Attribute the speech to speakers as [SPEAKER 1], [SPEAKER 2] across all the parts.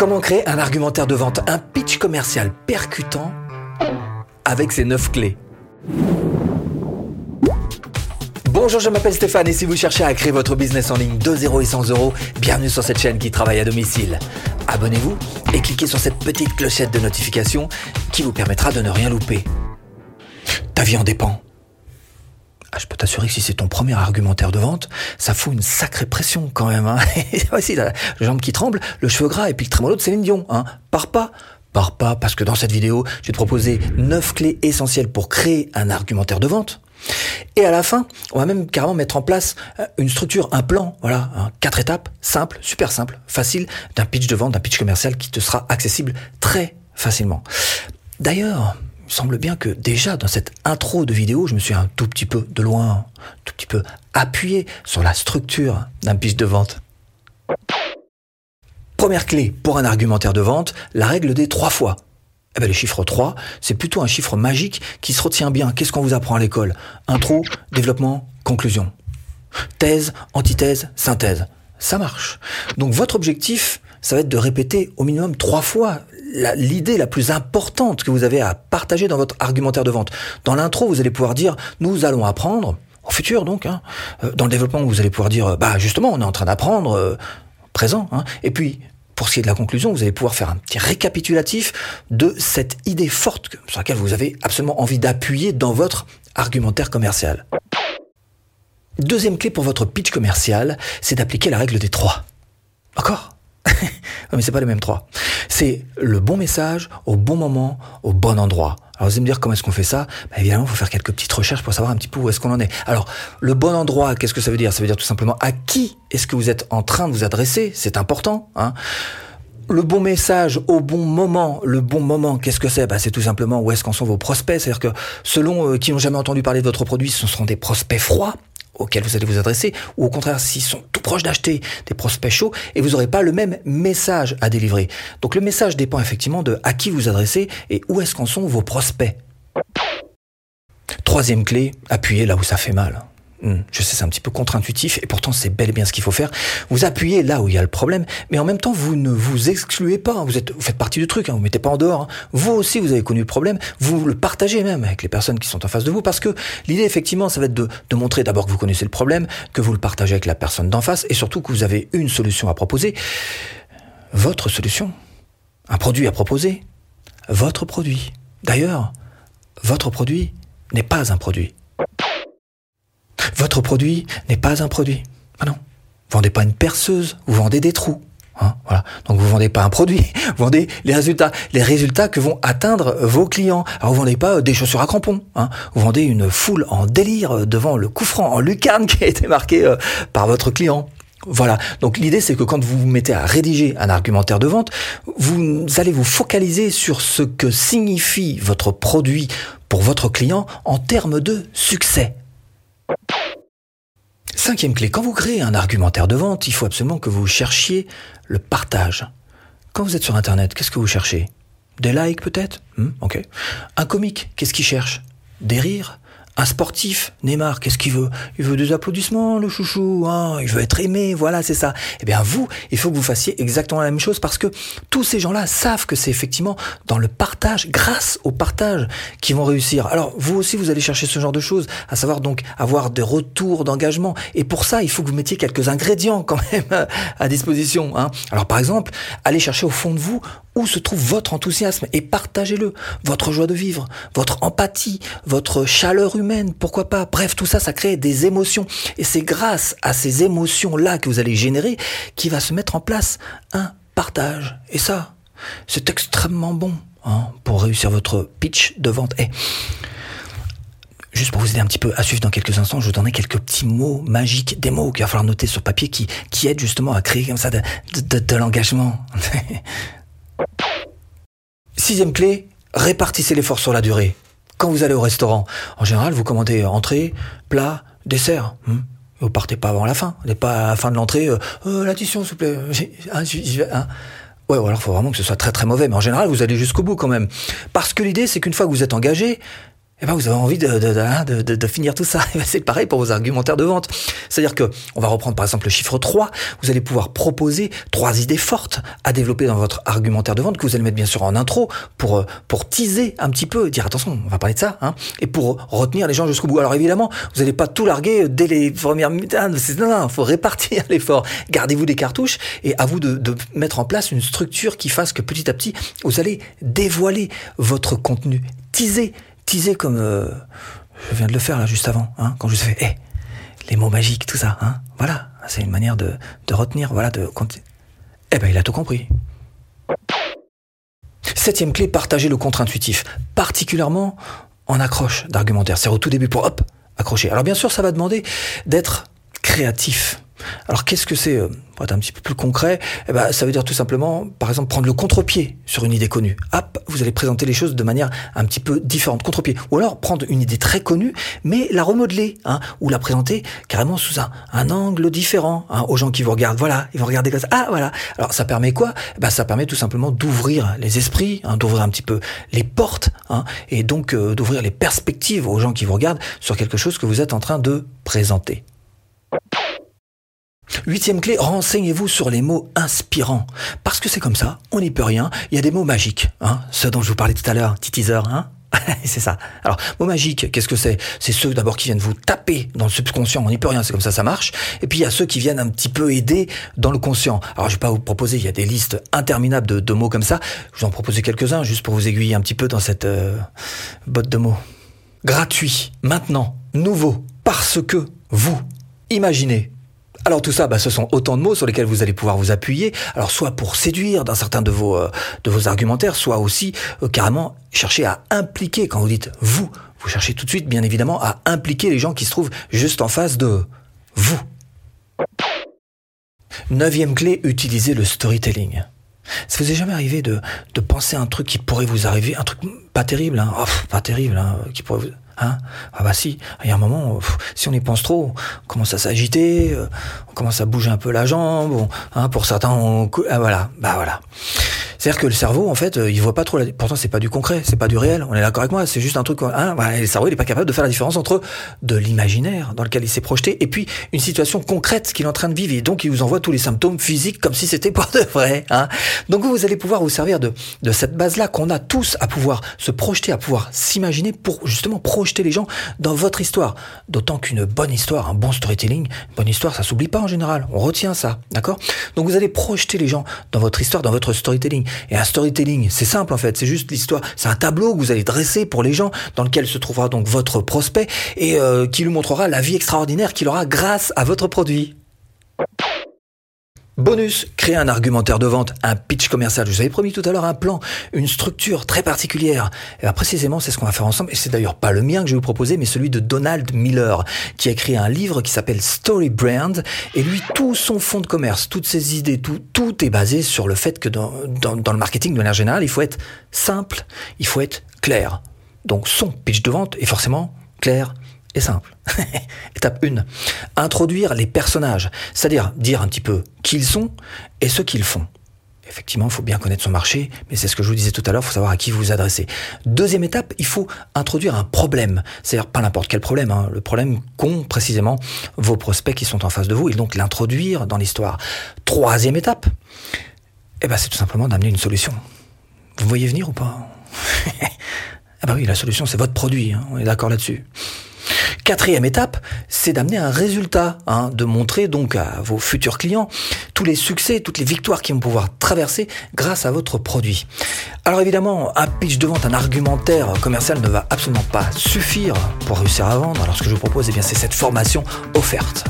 [SPEAKER 1] Comment créer un argumentaire de vente, un pitch commercial percutant avec ses 9 clés? Bonjour, je m'appelle Stéphane et si vous cherchez à créer votre business en ligne de 0 et 100 euros, bienvenue sur cette chaîne qui travaille à domicile. Abonnez-vous et cliquez sur cette petite clochette de notification qui vous permettra de ne rien louper. Ta vie en dépend. Ah, je peux t'assurer que si c'est ton premier argumentaire de vente, ça fout une sacrée pression quand même. Hein. Voici la jambe qui tremble, le cheveu gras et puis le trémolo de Céline Dion. Hein. Pars pas, pars pas, parce que dans cette vidéo, je vais te proposer 9 clés essentielles pour créer un argumentaire de vente. Et à la fin, on va même carrément mettre en place euh, une structure, un plan, voilà, hein, quatre étapes, simple, super simple, facile, d'un pitch de vente, d'un pitch commercial qui te sera accessible très facilement. D'ailleurs, il semble bien que déjà dans cette intro de vidéo, je me suis un tout petit peu de loin, un tout petit peu appuyé sur la structure d'un pitch de vente. Première clé pour un argumentaire de vente, la règle des trois fois. Eh ben, le chiffre 3, c'est plutôt un chiffre magique qui se retient bien. Qu'est-ce qu'on vous apprend à l'école? Intro, développement, conclusion. Thèse, antithèse, synthèse. Ça marche. Donc votre objectif, ça va être de répéter au minimum trois fois l'idée la, plus importante que vous avez à partager dans votre argumentaire de vente. Dans l'intro, vous allez pouvoir dire, nous allons apprendre, au futur donc, hein. Euh, dans le développement, vous allez pouvoir dire, bah justement, on est en train d'apprendre, euh, présent. Hein. Et puis, pour ce qui est de la conclusion, vous allez pouvoir faire un petit récapitulatif de cette idée forte sur laquelle vous avez absolument envie d'appuyer dans votre argumentaire commercial. Deuxième clé pour votre pitch commercial, c'est d'appliquer la règle des trois. D'accord? Mais c'est pas les mêmes trois. C'est le bon message au bon moment, au bon endroit. Alors vous allez me dire comment est-ce qu'on fait ça? Bah, Évidemment, il faut faire quelques petites recherches pour savoir un petit peu où est-ce qu'on en est. Alors, le bon endroit, qu'est-ce que ça veut dire? Ça veut dire tout simplement à qui est-ce que vous êtes en train de vous adresser? C'est important. Hein le bon message au bon moment, le bon moment, qu'est-ce que c'est? Bah, C'est tout simplement où est-ce qu'en sont vos prospects? C'est-à-dire que selon euh, qui n'ont jamais entendu parler de votre produit, ce seront des prospects froids auxquels vous allez vous adresser, ou au contraire, s'ils sont tout proches d'acheter des prospects chauds, et vous n'aurez pas le même message à délivrer. Donc le message dépend effectivement de à qui vous adressez et où est-ce qu'en sont vos prospects. Troisième clé, appuyez là où ça fait mal. Hmm, je sais, c'est un petit peu contre-intuitif et pourtant c'est bel et bien ce qu'il faut faire. Vous appuyez là où il y a le problème, mais en même temps vous ne vous excluez pas. Vous êtes, vous faites partie du truc. Hein, vous mettez pas en dehors. Hein. Vous aussi vous avez connu le problème. Vous le partagez même avec les personnes qui sont en face de vous, parce que l'idée effectivement, ça va être de montrer d'abord que vous connaissez le problème, que vous le partagez avec la personne d'en face, et surtout que vous avez une solution à proposer. Votre solution, un produit à proposer, votre produit. D'ailleurs, votre produit n'est pas un produit. Votre produit n'est pas un produit. Ah non. Vendez pas une perceuse, vous vendez des trous. Hein, voilà. Donc vous vendez pas un produit, vous vendez les résultats, les résultats que vont atteindre vos clients. Alors vous vendez pas des chaussures à crampons, hein. vous vendez une foule en délire devant le coup franc en lucarne qui a été marqué euh, par votre client. Voilà. Donc l'idée c'est que quand vous vous mettez à rédiger un argumentaire de vente, vous allez vous focaliser sur ce que signifie votre produit pour votre client en termes de succès. Cinquième clé, quand vous créez un argumentaire de vente, il faut absolument que vous cherchiez le partage. Quand vous êtes sur Internet, qu'est-ce que vous cherchez? Des likes peut-être? Hmm. Un comique, qu'est-ce qu'il cherche? Des rires? Un sportif, Neymar, qu'est-ce qu'il veut? Il veut des applaudissements, le chouchou, hein il veut être aimé, voilà, c'est ça. Eh bien, vous, il faut que vous fassiez exactement la même chose parce que tous ces gens-là savent que c'est effectivement dans le partage, grâce au partage, qu'ils vont réussir. Alors, vous aussi, vous allez chercher ce genre de choses, à savoir donc avoir des retours d'engagement. Et pour ça, il faut que vous mettiez quelques ingrédients quand même à disposition. Hein Alors, par exemple, allez chercher au fond de vous où se trouve votre enthousiasme et partagez-le, votre joie de vivre, votre empathie, votre chaleur humaine, pourquoi pas. Bref, tout ça, ça crée des émotions. Et c'est grâce à ces émotions-là que vous allez générer qui va se mettre en place un partage. Et ça, c'est extrêmement bon hein, pour réussir votre pitch de vente. Et juste pour vous aider un petit peu à suivre dans quelques instants, je vous donnerai quelques petits mots magiques, des mots qu'il va falloir noter sur papier qui, qui aident justement à créer comme ça de l'engagement. Sixième clé, répartissez l'effort sur la durée. Quand vous allez au restaurant, en général, vous commandez entrée, plat, dessert. Hmm. Vous partez pas avant la fin. Vous n'êtes pas à la fin de l'entrée, euh, euh l'addition, s'il vous plaît. Hein, hein. Ouais, ou alors faut vraiment que ce soit très très mauvais. Mais en général, vous allez jusqu'au bout quand même. Parce que l'idée, c'est qu'une fois que vous êtes engagé, eh ben vous avez envie de, de, hein, de, de, de finir tout ça. Eh ben, c'est pareil pour vos argumentaires de vente. C'est-à-dire que, on va reprendre par exemple le chiffre 3, vous allez pouvoir proposer trois idées fortes à développer dans votre argumentaire de vente que vous allez mettre bien sûr en intro pour, euh, pour teaser un petit peu, dire attention, on va parler de ça, hein, et pour retenir les gens jusqu'au bout. Alors évidemment, vous n'allez pas tout larguer dès les premières minutes. Ah, non, non, faut répartir l'effort. Gardez-vous des cartouches et à vous de, de mettre en place une structure qui fasse que petit à petit, vous allez dévoiler votre contenu, teaser teaser comme euh, je viens de le faire là juste avant, hein, quand je vous ai fait, les mots magiques, tout ça, hein, voilà, c'est une manière de, de retenir, voilà, de Eh ben, il a tout compris. Septième clé, partager le contre-intuitif, particulièrement en accroche d'argumentaire. C'est au tout début pour hop, accrocher. Alors bien sûr, ça va demander d'être créatif. Alors qu'est-ce que c'est euh, Pour être un petit peu plus concret, eh ben, ça veut dire tout simplement, par exemple, prendre le contre-pied sur une idée connue. Hop, vous allez présenter les choses de manière un petit peu différente, contre-pied. Ou alors prendre une idée très connue, mais la remodeler, hein, ou la présenter carrément sous un, angle différent hein, aux gens qui vous regardent. Voilà, ils vont regarder comme ça. Ah voilà. Alors ça permet quoi? Eh ben, Ça permet tout simplement d'ouvrir les esprits, hein, d'ouvrir un petit peu les portes, hein, et donc euh, d'ouvrir les perspectives aux gens qui vous regardent sur quelque chose que vous êtes en train de présenter. Huitième clé, renseignez-vous sur les mots inspirants. Parce que c'est comme ça, on n'y peut rien, il y a des mots magiques, hein, ceux dont je vous parlais tout à l'heure, petit teaser, hein c'est ça. Alors, mots magiques, qu'est-ce que c'est? C'est ceux d'abord qui viennent vous taper dans le subconscient, on n'y peut rien, c'est comme ça, ça marche. Et puis il y a ceux qui viennent un petit peu aider dans le conscient. Alors je vais pas vous proposer, il y a des listes interminables de, mots comme ça. Je vous en proposer quelques-uns juste pour vous aiguiller un petit peu dans cette euh, botte de mots. Gratuit, maintenant, nouveau, parce que vous, imaginez, alors tout ça, bah, ce sont autant de mots sur lesquels vous allez pouvoir vous appuyer. Alors soit pour séduire dans certains de vos euh, de vos argumentaires, soit aussi euh, carrément chercher à impliquer. Quand vous dites vous, vous cherchez tout de suite, bien évidemment, à impliquer les gens qui se trouvent juste en face de vous. Neuvième clé, utilisez le storytelling. Ça vous est jamais arrivé de, de penser à un truc qui pourrait vous arriver, un truc pas terrible, hein, oh, pas terrible, hein, qui pourrait vous Hein? Ah bah si, il y a un moment, si on y pense trop, on commence à s'agiter, euh, on commence à bouger un peu la jambe, hein, pour certains, on, ah, voilà, bah voilà. C'est-à-dire que le cerveau, en fait, euh, il voit pas trop. La... Pourtant, c'est pas du concret, c'est pas du réel. On est d'accord avec moi. C'est juste un truc. Hein, le cerveau, il est pas capable de faire la différence entre de l'imaginaire dans lequel il s'est projeté et puis une situation concrète qu'il est en train de vivre. Et donc, il vous envoie tous les symptômes physiques comme si c'était pas de vrai. Hein. Donc, vous allez pouvoir vous servir de de cette base-là qu'on a tous à pouvoir se projeter, à pouvoir s'imaginer pour justement projeter les gens dans votre histoire. D'autant qu'une bonne histoire, un bon storytelling, une bonne histoire, ça s'oublie pas en général. On retient ça, d'accord? Donc, vous allez projeter les gens dans votre histoire, dans votre storytelling. Et un storytelling, c'est simple en fait, c'est juste l'histoire, c'est un tableau que vous allez dresser pour les gens, dans lequel se trouvera donc votre prospect et euh, qui lui montrera la vie extraordinaire qu'il aura grâce à votre produit. Bonus, créer un argumentaire de vente, un pitch commercial. Je vous avais promis tout à l'heure un plan, une structure très particulière. Et bien précisément, c'est ce qu'on va faire ensemble. Et c'est d'ailleurs pas le mien que je vais vous proposer, mais celui de Donald Miller, qui a écrit un livre qui s'appelle Story Brand. Et lui, tout son fonds de commerce, toutes ses idées, tout, tout est basé sur le fait que dans, dans, dans le marketing de manière générale, il faut être simple, il faut être clair. Donc son pitch de vente est forcément clair, et simple. Étape 1. Introduire les personnages, c'est-à-dire dire un petit peu qui ils sont et ce qu'ils font. Effectivement, il faut bien connaître son marché, mais c'est ce que je vous disais tout à l'heure, il faut savoir à qui vous vous adressez. Deuxième étape, il faut introduire un problème, c'est-à-dire pas n'importe quel problème, hein, le problème qu'ont précisément vos prospects qui sont en face de vous, et donc l'introduire dans l'histoire. Troisième étape, eh ben, c'est tout simplement d'amener une solution. Vous voyez venir ou pas? Ah bah oui, la solution c'est votre produit, hein, on est d'accord là-dessus. Quatrième étape, c'est d'amener un résultat, hein, de montrer donc à vos futurs clients tous les succès, toutes les victoires qu'ils vont pouvoir traverser grâce à votre produit. Alors évidemment, un pitch de vente, un argumentaire commercial ne va absolument pas suffire pour réussir à vendre. Alors ce que je vous propose, eh bien, c'est cette formation offerte.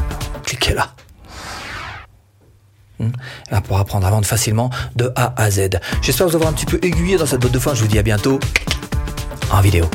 [SPEAKER 1] Cliquez là. Hmm. pour apprendre à vendre facilement de A à Z. J'espère vous avoir un petit peu aiguillé dans cette botte de fin. Je vous dis à bientôt en vidéo.